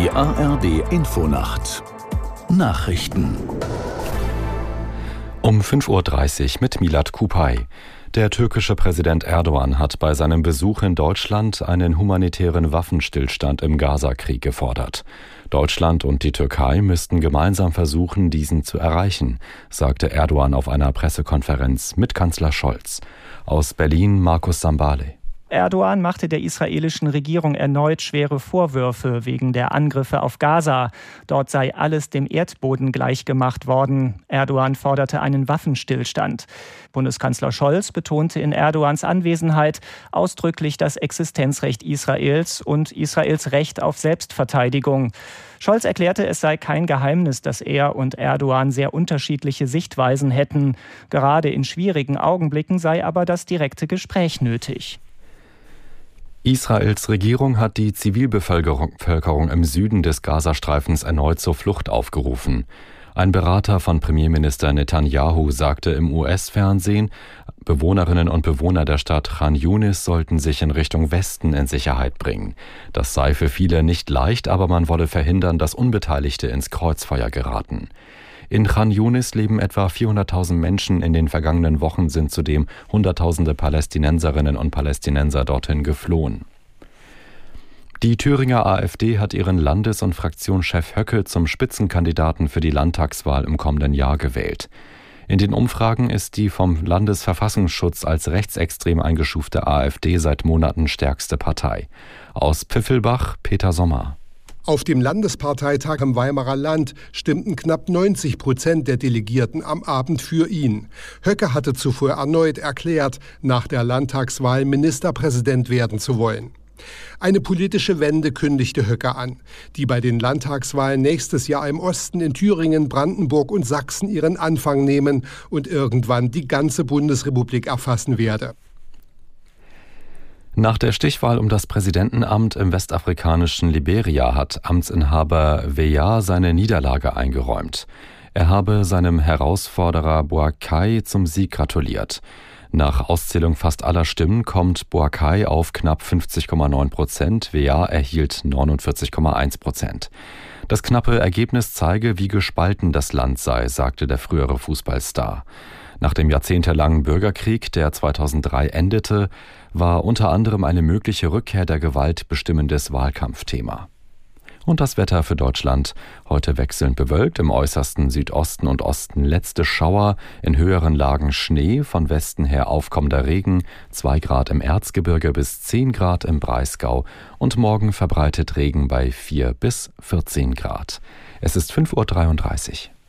Die ARD Infonacht Nachrichten um 5.30 Uhr mit Milad Kupay. Der türkische Präsident Erdogan hat bei seinem Besuch in Deutschland einen humanitären Waffenstillstand im Gazakrieg gefordert. Deutschland und die Türkei müssten gemeinsam versuchen, diesen zu erreichen, sagte Erdogan auf einer Pressekonferenz mit Kanzler Scholz. Aus Berlin Markus Sambale. Erdogan machte der israelischen Regierung erneut schwere Vorwürfe wegen der Angriffe auf Gaza. Dort sei alles dem Erdboden gleichgemacht worden. Erdogan forderte einen Waffenstillstand. Bundeskanzler Scholz betonte in Erdogans Anwesenheit ausdrücklich das Existenzrecht Israels und Israels Recht auf Selbstverteidigung. Scholz erklärte, es sei kein Geheimnis, dass er und Erdogan sehr unterschiedliche Sichtweisen hätten. Gerade in schwierigen Augenblicken sei aber das direkte Gespräch nötig. Israels Regierung hat die Zivilbevölkerung im Süden des Gazastreifens erneut zur Flucht aufgerufen. Ein Berater von Premierminister Netanyahu sagte im US-Fernsehen, Bewohnerinnen und Bewohner der Stadt Khan Yunis sollten sich in Richtung Westen in Sicherheit bringen. Das sei für viele nicht leicht, aber man wolle verhindern, dass Unbeteiligte ins Kreuzfeuer geraten. In Khan Yunis leben etwa 400.000 Menschen. In den vergangenen Wochen sind zudem Hunderttausende Palästinenserinnen und Palästinenser dorthin geflohen. Die Thüringer AfD hat ihren Landes- und Fraktionschef Höcke zum Spitzenkandidaten für die Landtagswahl im kommenden Jahr gewählt. In den Umfragen ist die vom Landesverfassungsschutz als rechtsextrem eingestufte AfD seit Monaten stärkste Partei. Aus Pfiffelbach Peter Sommer. Auf dem Landesparteitag im Weimarer Land stimmten knapp 90 Prozent der Delegierten am Abend für ihn. Höcke hatte zuvor erneut erklärt, nach der Landtagswahl Ministerpräsident werden zu wollen. Eine politische Wende kündigte Höcke an, die bei den Landtagswahlen nächstes Jahr im Osten in Thüringen, Brandenburg und Sachsen ihren Anfang nehmen und irgendwann die ganze Bundesrepublik erfassen werde. Nach der Stichwahl um das Präsidentenamt im westafrikanischen Liberia hat Amtsinhaber Weah seine Niederlage eingeräumt. Er habe seinem Herausforderer Boakai zum Sieg gratuliert. Nach Auszählung fast aller Stimmen kommt Boakai auf knapp 50,9 Prozent, Weah erhielt 49,1 Prozent. Das knappe Ergebnis zeige, wie gespalten das Land sei, sagte der frühere Fußballstar. Nach dem jahrzehntelangen Bürgerkrieg, der 2003 endete, war unter anderem eine mögliche Rückkehr der Gewalt bestimmendes Wahlkampfthema. Und das Wetter für Deutschland. Heute wechselnd bewölkt, im äußersten Südosten und Osten letzte Schauer, in höheren Lagen Schnee, von Westen her aufkommender Regen, 2 Grad im Erzgebirge bis 10 Grad im Breisgau und morgen verbreitet Regen bei 4 bis 14 Grad. Es ist 5.33 Uhr.